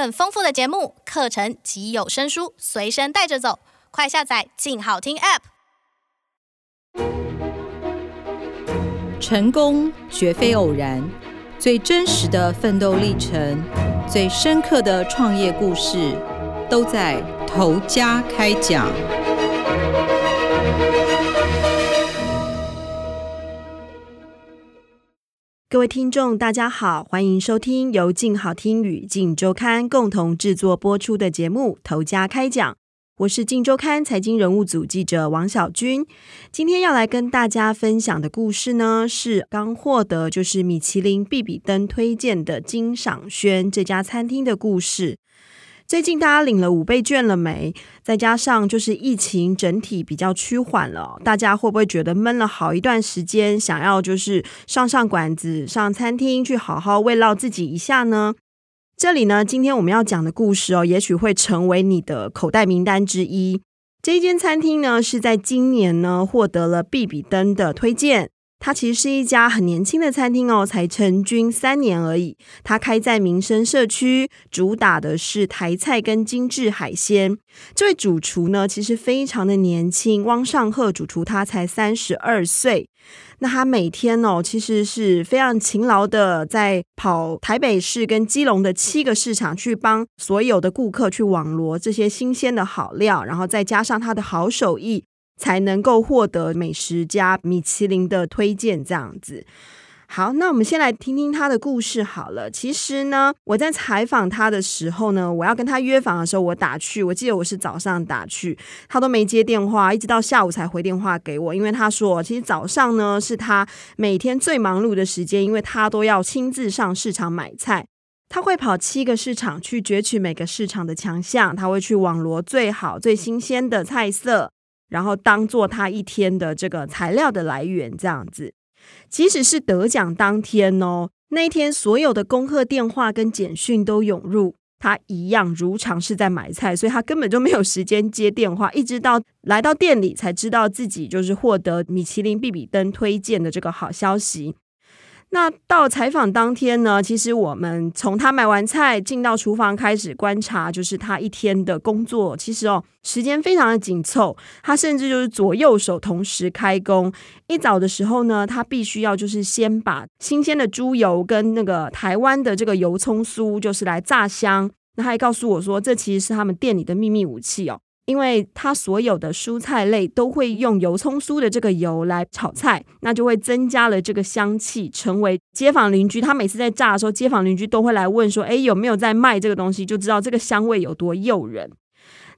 更丰富的节目、课程及有声书随身带着走，快下载“静好听 ”App。成功绝非偶然，最真实的奋斗历程、最深刻的创业故事，都在头家开讲。各位听众，大家好，欢迎收听由静好听与静周刊共同制作播出的节目《投家开讲》，我是静周刊财经人物组记者王小军。今天要来跟大家分享的故事呢，是刚获得就是米其林必比登推荐的金赏轩这家餐厅的故事。最近大家领了五倍券了没？再加上就是疫情整体比较趋缓了，大家会不会觉得闷了好一段时间，想要就是上上馆子、上餐厅去好好慰劳自己一下呢？这里呢，今天我们要讲的故事哦，也许会成为你的口袋名单之一。这一间餐厅呢，是在今年呢获得了必比登的推荐。它其实是一家很年轻的餐厅哦，才成军三年而已。它开在民生社区，主打的是台菜跟精致海鲜。这位主厨呢，其实非常的年轻，汪尚赫主厨他才三十二岁。那他每天哦，其实是非常勤劳的，在跑台北市跟基隆的七个市场，去帮所有的顾客去网罗这些新鲜的好料，然后再加上他的好手艺。才能够获得美食家米其林的推荐，这样子。好，那我们先来听听他的故事好了。其实呢，我在采访他的时候呢，我要跟他约访的时候，我打去，我记得我是早上打去，他都没接电话，一直到下午才回电话给我。因为他说，其实早上呢是他每天最忙碌的时间，因为他都要亲自上市场买菜，他会跑七个市场去攫取每个市场的强项，他会去网罗最好最新鲜的菜色。然后当做他一天的这个材料的来源，这样子。即使是得奖当天哦，那一天所有的恭贺电话跟简讯都涌入，他一样如常是在买菜，所以他根本就没有时间接电话，一直到来到店里才知道自己就是获得米其林必比登推荐的这个好消息。那到采访当天呢，其实我们从他买完菜进到厨房开始观察，就是他一天的工作。其实哦，时间非常的紧凑，他甚至就是左右手同时开工。一早的时候呢，他必须要就是先把新鲜的猪油跟那个台湾的这个油葱酥，就是来炸香。那他还告诉我说，这其实是他们店里的秘密武器哦。因为它所有的蔬菜类都会用油葱酥的这个油来炒菜，那就会增加了这个香气，成为街坊邻居。他每次在炸的时候，街坊邻居都会来问说：“哎，有没有在卖这个东西？”就知道这个香味有多诱人。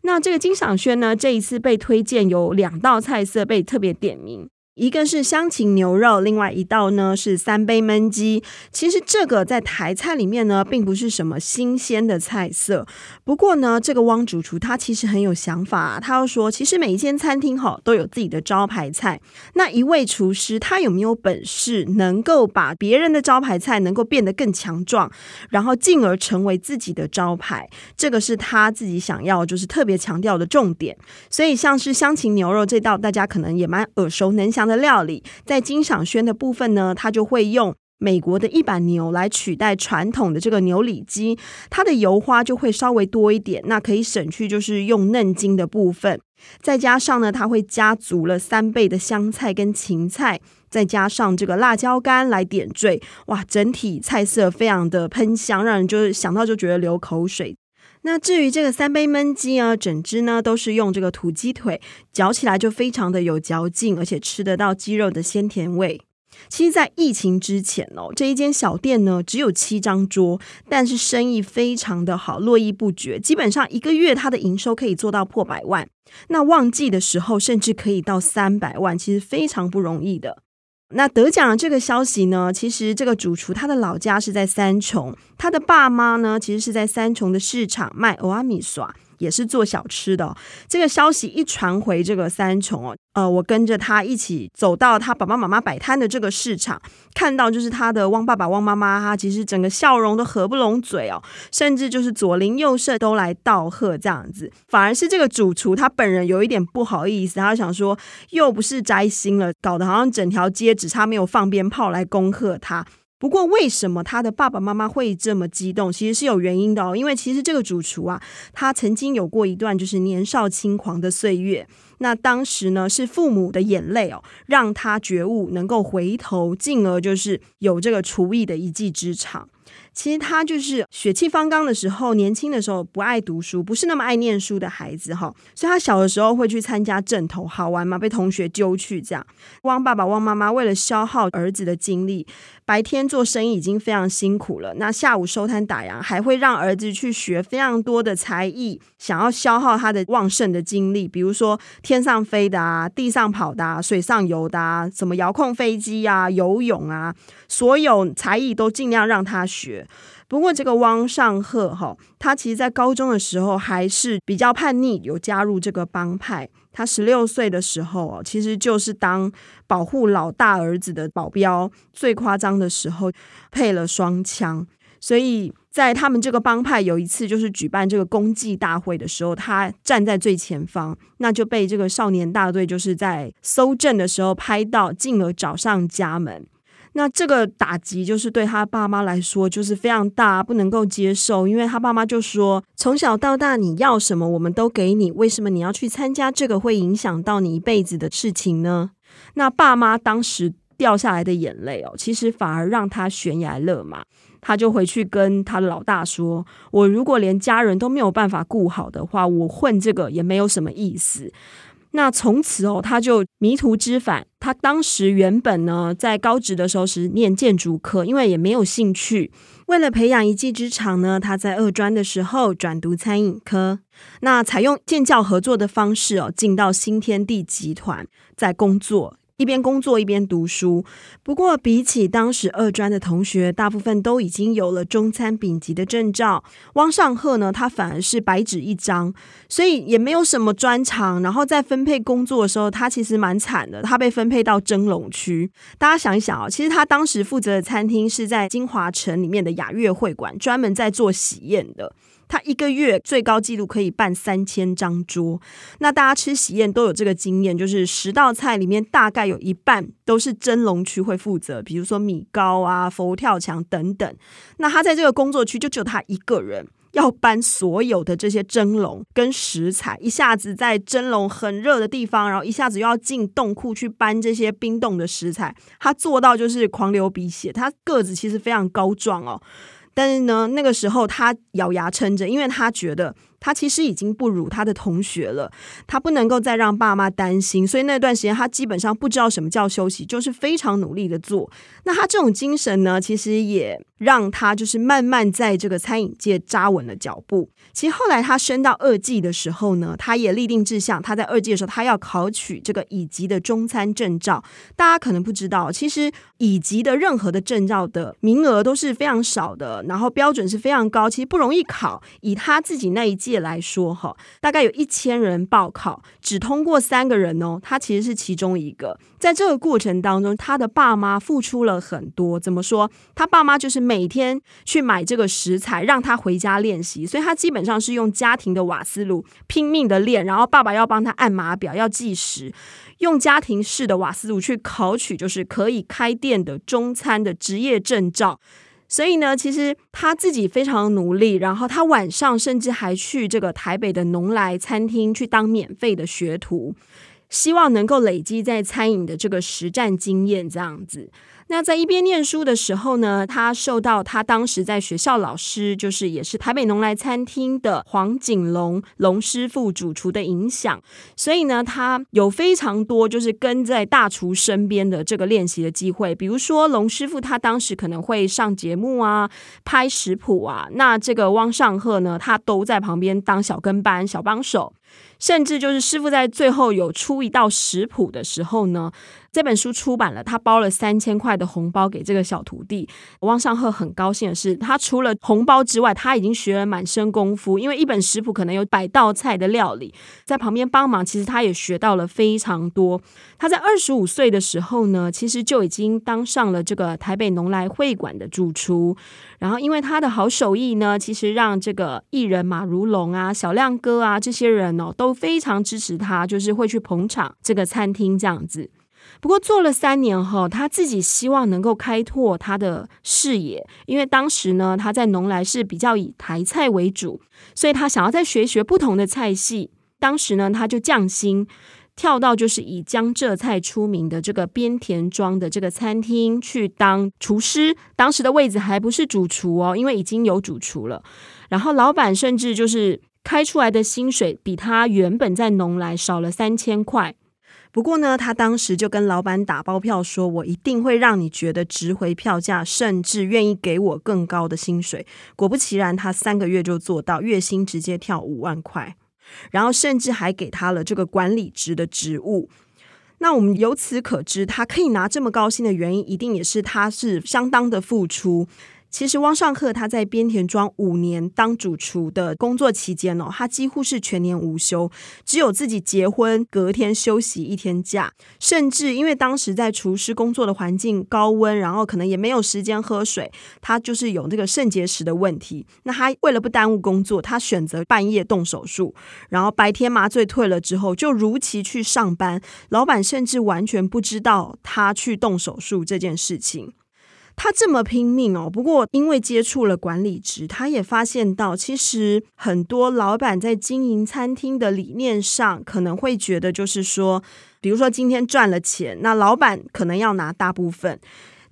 那这个金赏轩呢，这一次被推荐有两道菜色被特别点名。一个是香芹牛肉，另外一道呢是三杯焖鸡。其实这个在台菜里面呢，并不是什么新鲜的菜色。不过呢，这个汪主厨他其实很有想法啊，他要说，其实每一间餐厅哈都有自己的招牌菜。那一位厨师他有没有本事能够把别人的招牌菜能够变得更强壮，然后进而成为自己的招牌？这个是他自己想要就是特别强调的重点。所以像是香芹牛肉这道，大家可能也蛮耳熟能详。的料理，在金赏轩的部分呢，他就会用美国的一板牛来取代传统的这个牛里脊，它的油花就会稍微多一点，那可以省去就是用嫩筋的部分。再加上呢，它会加足了三倍的香菜跟芹菜，再加上这个辣椒干来点缀，哇，整体菜色非常的喷香，让人就是想到就觉得流口水。那至于这个三杯焖鸡啊，整只呢都是用这个土鸡腿，嚼起来就非常的有嚼劲，而且吃得到鸡肉的鲜甜味。其实，在疫情之前哦，这一间小店呢只有七张桌，但是生意非常的好，络绎不绝。基本上一个月它的营收可以做到破百万，那旺季的时候甚至可以到三百万，其实非常不容易的。那得奖的这个消息呢，其实这个主厨他的老家是在三重，他的爸妈呢其实是在三重的市场卖欧阿米耍。也是做小吃的。这个消息一传回这个三重哦，呃，我跟着他一起走到他爸爸妈妈摆摊的这个市场，看到就是他的汪爸爸、汪妈妈，他其实整个笑容都合不拢嘴哦，甚至就是左邻右舍都来道贺这样子。反而是这个主厨他本人有一点不好意思，他想说又不是摘星了，搞得好像整条街只差没有放鞭炮来恭贺他。不过，为什么他的爸爸妈妈会这么激动？其实是有原因的哦。因为其实这个主厨啊，他曾经有过一段就是年少轻狂的岁月。那当时呢，是父母的眼泪哦，让他觉悟，能够回头，进而就是有这个厨艺的一技之长。其实他就是血气方刚的时候，年轻的时候不爱读书，不是那么爱念书的孩子哈。所以他小的时候会去参加枕头，好玩嘛，被同学揪去这样。汪爸爸、汪妈妈为了消耗儿子的精力，白天做生意已经非常辛苦了，那下午收摊打烊，还会让儿子去学非常多的才艺，想要消耗他的旺盛的精力，比如说天上飞的啊，地上跑的啊，水上游的啊，什么遥控飞机啊，游泳啊，所有才艺都尽量让他学。不过，这个汪尚赫哈，他其实在高中的时候还是比较叛逆，有加入这个帮派。他十六岁的时候哦，其实就是当保护老大儿子的保镖。最夸张的时候，配了双枪。所以在他们这个帮派有一次就是举办这个公祭大会的时候，他站在最前方，那就被这个少年大队就是在搜证的时候拍到，进而找上家门。那这个打击就是对他爸妈来说就是非常大，不能够接受，因为他爸妈就说，从小到大你要什么我们都给你，为什么你要去参加这个会影响到你一辈子的事情呢？那爸妈当时掉下来的眼泪哦，其实反而让他悬崖勒马，他就回去跟他的老大说：“我如果连家人都没有办法顾好的话，我混这个也没有什么意思。”那从此哦，他就迷途知返。他当时原本呢，在高职的时候是念建筑科，因为也没有兴趣。为了培养一技之长呢，他在二专的时候转读餐饮科。那采用建教合作的方式哦，进到新天地集团在工作。一边工作一边读书，不过比起当时二专的同学，大部分都已经有了中餐丙级的证照。汪尚贺呢，他反而是白纸一张，所以也没有什么专长。然后在分配工作的时候，他其实蛮惨的，他被分配到蒸笼区。大家想一想啊，其实他当时负责的餐厅是在金华城里面的雅悦会馆，专门在做喜宴的。他一个月最高纪录可以办三千张桌，那大家吃喜宴都有这个经验，就是十道菜里面大概有一半都是蒸笼区会负责，比如说米糕啊、佛跳墙等等。那他在这个工作区就只有他一个人要搬所有的这些蒸笼跟食材，一下子在蒸笼很热的地方，然后一下子又要进冻库去搬这些冰冻的食材，他做到就是狂流鼻血。他个子其实非常高壮哦。但是呢，那个时候他咬牙撑着，因为他觉得。他其实已经不如他的同学了，他不能够再让爸妈担心，所以那段时间他基本上不知道什么叫休息，就是非常努力的做。那他这种精神呢，其实也让他就是慢慢在这个餐饮界扎稳了脚步。其实后来他升到二技的时候呢，他也立定志向，他在二技的时候他要考取这个乙级的中餐证照。大家可能不知道，其实乙级的任何的证照的名额都是非常少的，然后标准是非常高，其实不容易考。以他自己那一届来说哈，大概有一千人报考，只通过三个人哦。他其实是其中一个。在这个过程当中，他的爸妈付出了很多。怎么说？他爸妈就是每天去买这个食材，让他回家练习。所以他基本上是用家庭的瓦斯炉拼命的练，然后爸爸要帮他按码表，要计时，用家庭式的瓦斯炉去考取，就是可以开店的中餐的职业证照。所以呢，其实他自己非常努力，然后他晚上甚至还去这个台北的农来餐厅去当免费的学徒，希望能够累积在餐饮的这个实战经验，这样子。那在一边念书的时候呢，他受到他当时在学校老师，就是也是台北农来餐厅的黄景龙龙师傅主厨的影响，所以呢，他有非常多就是跟在大厨身边的这个练习的机会。比如说龙师傅他当时可能会上节目啊，拍食谱啊，那这个汪尚贺呢，他都在旁边当小跟班、小帮手。甚至就是师傅在最后有出一道食谱的时候呢，这本书出版了，他包了三千块的红包给这个小徒弟。汪尚贺很高兴的是，他除了红包之外，他已经学了满身功夫，因为一本食谱可能有百道菜的料理，在旁边帮忙，其实他也学到了非常多。他在二十五岁的时候呢，其实就已经当上了这个台北农来会馆的主厨。然后，因为他的好手艺呢，其实让这个艺人马如龙啊、小亮哥啊这些人哦都非常支持他，就是会去捧场这个餐厅这样子。不过做了三年后，他自己希望能够开拓他的视野，因为当时呢，他在农来是比较以台菜为主，所以他想要再学学不同的菜系。当时呢，他就降薪，跳到就是以江浙菜出名的这个边田庄的这个餐厅去当厨师。当时的位置还不是主厨哦，因为已经有主厨了。然后老板甚至就是开出来的薪水比他原本在农来少了三千块。不过呢，他当时就跟老板打包票说：“我一定会让你觉得值回票价，甚至愿意给我更高的薪水。”果不其然，他三个月就做到，月薪直接跳五万块，然后甚至还给他了这个管理职的职务。那我们由此可知，他可以拿这么高薪的原因，一定也是他是相当的付出。其实汪尚贺他在边田庄五年当主厨的工作期间哦，他几乎是全年无休，只有自己结婚隔天休息一天假，甚至因为当时在厨师工作的环境高温，然后可能也没有时间喝水，他就是有这个肾结石的问题。那他为了不耽误工作，他选择半夜动手术，然后白天麻醉退了之后就如期去上班，老板甚至完全不知道他去动手术这件事情。他这么拼命哦，不过因为接触了管理职，他也发现到，其实很多老板在经营餐厅的理念上，可能会觉得就是说，比如说今天赚了钱，那老板可能要拿大部分。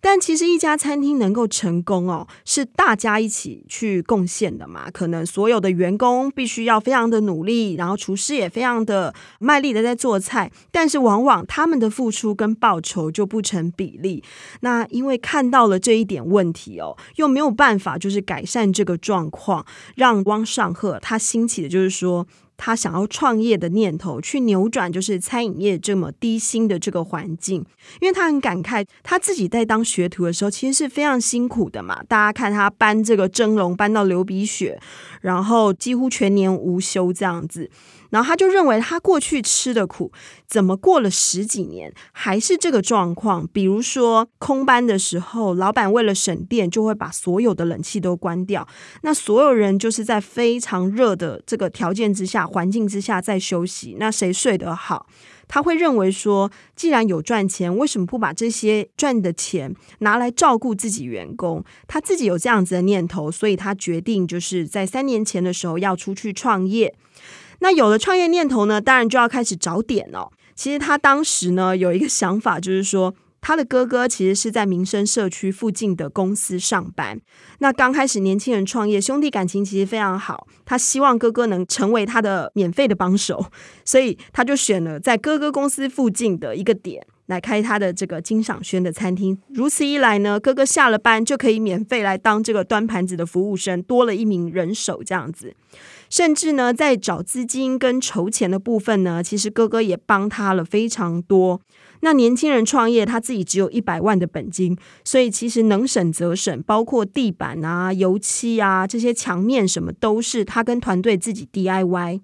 但其实一家餐厅能够成功哦，是大家一起去贡献的嘛。可能所有的员工必须要非常的努力，然后厨师也非常的卖力的在做菜，但是往往他们的付出跟报酬就不成比例。那因为看到了这一点问题哦，又没有办法就是改善这个状况，让汪尚贺他兴起的就是说。他想要创业的念头，去扭转就是餐饮业这么低薪的这个环境，因为他很感慨，他自己在当学徒的时候，其实是非常辛苦的嘛。大家看他搬这个蒸笼搬到流鼻血，然后几乎全年无休这样子。然后他就认为，他过去吃的苦，怎么过了十几年还是这个状况？比如说空班的时候，老板为了省电，就会把所有的冷气都关掉，那所有人就是在非常热的这个条件之下、环境之下在休息，那谁睡得好？他会认为说，既然有赚钱，为什么不把这些赚的钱拿来照顾自己员工？他自己有这样子的念头，所以他决定就是在三年前的时候要出去创业。那有了创业念头呢，当然就要开始找点哦。其实他当时呢有一个想法，就是说他的哥哥其实是在民生社区附近的公司上班。那刚开始年轻人创业，兄弟感情其实非常好，他希望哥哥能成为他的免费的帮手，所以他就选了在哥哥公司附近的一个点来开他的这个金赏轩的餐厅。如此一来呢，哥哥下了班就可以免费来当这个端盘子的服务生，多了一名人手这样子。甚至呢，在找资金跟筹钱的部分呢，其实哥哥也帮他了非常多。那年轻人创业，他自己只有一百万的本金，所以其实能省则省，包括地板啊、油漆啊这些墙面什么，都是他跟团队自己 DIY。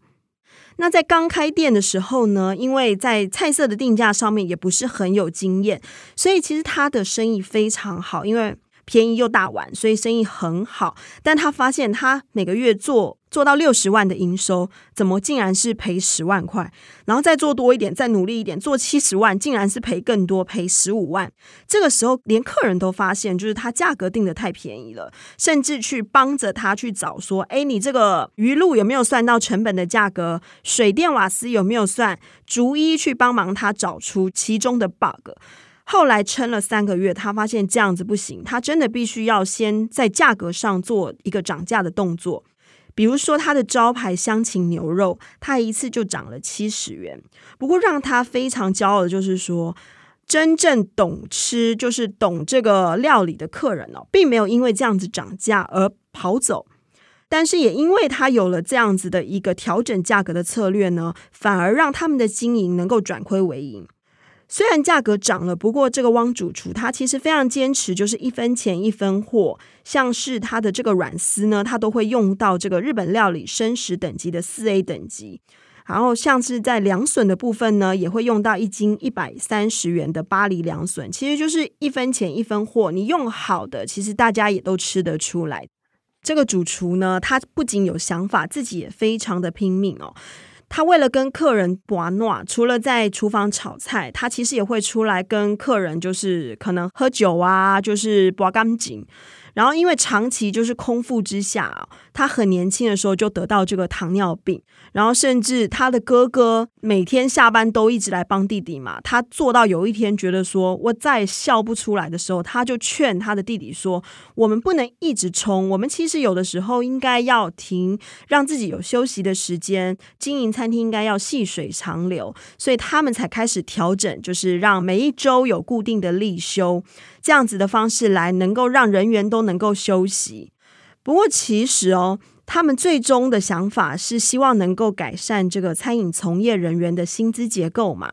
那在刚开店的时候呢，因为在菜色的定价上面也不是很有经验，所以其实他的生意非常好，因为便宜又大碗，所以生意很好。但他发现他每个月做。做到六十万的营收，怎么竟然是赔十万块？然后再做多一点，再努力一点，做七十万，竟然是赔更多，赔十五万。这个时候，连客人都发现，就是他价格定得太便宜了，甚至去帮着他去找说：“哎，你这个鱼露有没有算到成本的价格？水电瓦斯有没有算？”逐一去帮忙他找出其中的 bug。后来撑了三个月，他发现这样子不行，他真的必须要先在价格上做一个涨价的动作。比如说，他的招牌香芹牛肉，他一次就涨了七十元。不过，让他非常骄傲的就是说，真正懂吃，就是懂这个料理的客人哦，并没有因为这样子涨价而跑走。但是，也因为他有了这样子的一个调整价格的策略呢，反而让他们的经营能够转亏为盈。虽然价格涨了，不过这个汪主厨他其实非常坚持，就是一分钱一分货。像是他的这个软丝呢，他都会用到这个日本料理生食等级的四 A 等级。然后像是在凉笋的部分呢，也会用到一斤一百三十元的巴黎凉笋，其实就是一分钱一分货。你用好的，其实大家也都吃得出来。这个主厨呢，他不仅有想法，自己也非常的拼命哦。他为了跟客人玩暖，除了在厨房炒菜，他其实也会出来跟客人，就是可能喝酒啊，就是把干净。然后，因为长期就是空腹之下，他很年轻的时候就得到这个糖尿病，然后甚至他的哥哥每天下班都一直来帮弟弟嘛。他做到有一天觉得说我再笑不出来的时候，他就劝他的弟弟说：“我们不能一直冲，我们其实有的时候应该要停，让自己有休息的时间。经营餐厅应该要细水长流，所以他们才开始调整，就是让每一周有固定的例休。”这样子的方式来能够让人员都能够休息。不过其实哦，他们最终的想法是希望能够改善这个餐饮从业人员的薪资结构嘛。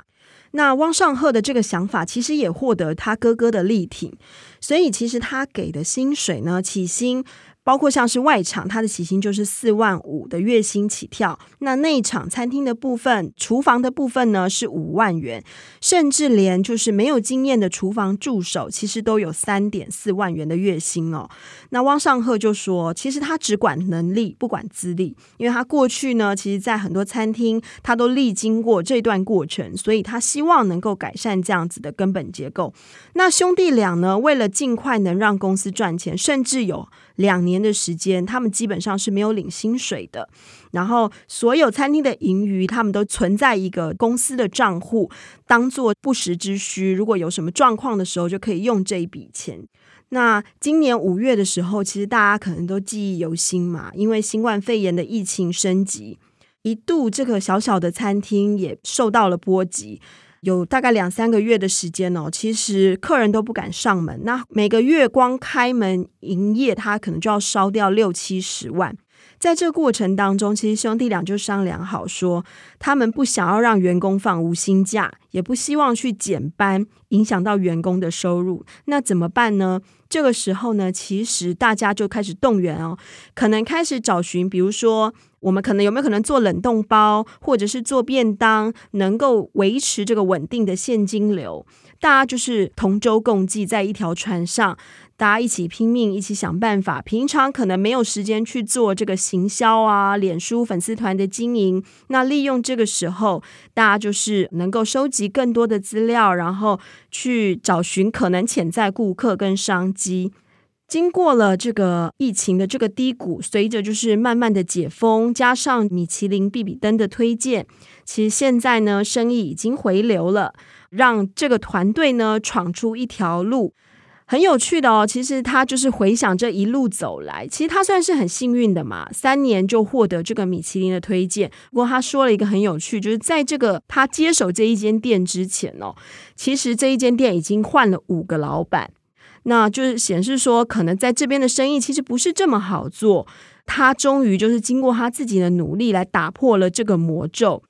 那汪尚赫的这个想法其实也获得他哥哥的力挺，所以其实他给的薪水呢，起薪。包括像是外场，它的起薪就是四万五的月薪起跳。那内场餐厅的部分，厨房的部分呢是五万元，甚至连就是没有经验的厨房助手，其实都有三点四万元的月薪哦。那汪尚贺就说，其实他只管能力，不管资历，因为他过去呢，其实在很多餐厅他都历经过这段过程，所以他希望能够改善这样子的根本结构。那兄弟俩呢，为了尽快能让公司赚钱，甚至有。两年的时间，他们基本上是没有领薪水的。然后，所有餐厅的盈余，他们都存在一个公司的账户，当做不时之需。如果有什么状况的时候，就可以用这一笔钱。那今年五月的时候，其实大家可能都记忆犹新嘛，因为新冠肺炎的疫情升级，一度这个小小的餐厅也受到了波及。有大概两三个月的时间哦，其实客人都不敢上门。那每个月光开门营业，他可能就要烧掉六七十万。在这过程当中，其实兄弟俩就商量好说，他们不想要让员工放无薪假，也不希望去减班，影响到员工的收入。那怎么办呢？这个时候呢，其实大家就开始动员哦，可能开始找寻，比如说。我们可能有没有可能做冷冻包，或者是做便当，能够维持这个稳定的现金流？大家就是同舟共济，在一条船上，大家一起拼命，一起想办法。平常可能没有时间去做这个行销啊，脸书粉丝团的经营，那利用这个时候，大家就是能够收集更多的资料，然后去找寻可能潜在顾客跟商机。经过了这个疫情的这个低谷，随着就是慢慢的解封，加上米其林必比登的推荐，其实现在呢，生意已经回流了，让这个团队呢闯出一条路，很有趣的哦。其实他就是回想这一路走来，其实他算是很幸运的嘛，三年就获得这个米其林的推荐。不过他说了一个很有趣，就是在这个他接手这一间店之前哦，其实这一间店已经换了五个老板。那就是显示说，可能在这边的生意其实不是这么好做。他终于就是经过他自己的努力来打破了这个魔咒。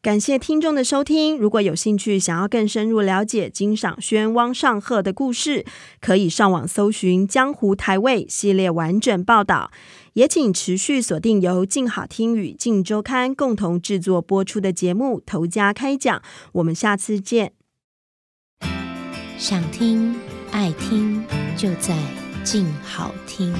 感谢听众的收听，如果有兴趣想要更深入了解金赏轩、汪尚贺的故事，可以上网搜寻《江湖台位》系列完整报道。也请持续锁定由静好听与静周刊共同制作播出的节目《头家开讲》，我们下次见。想听。爱听就在静好听。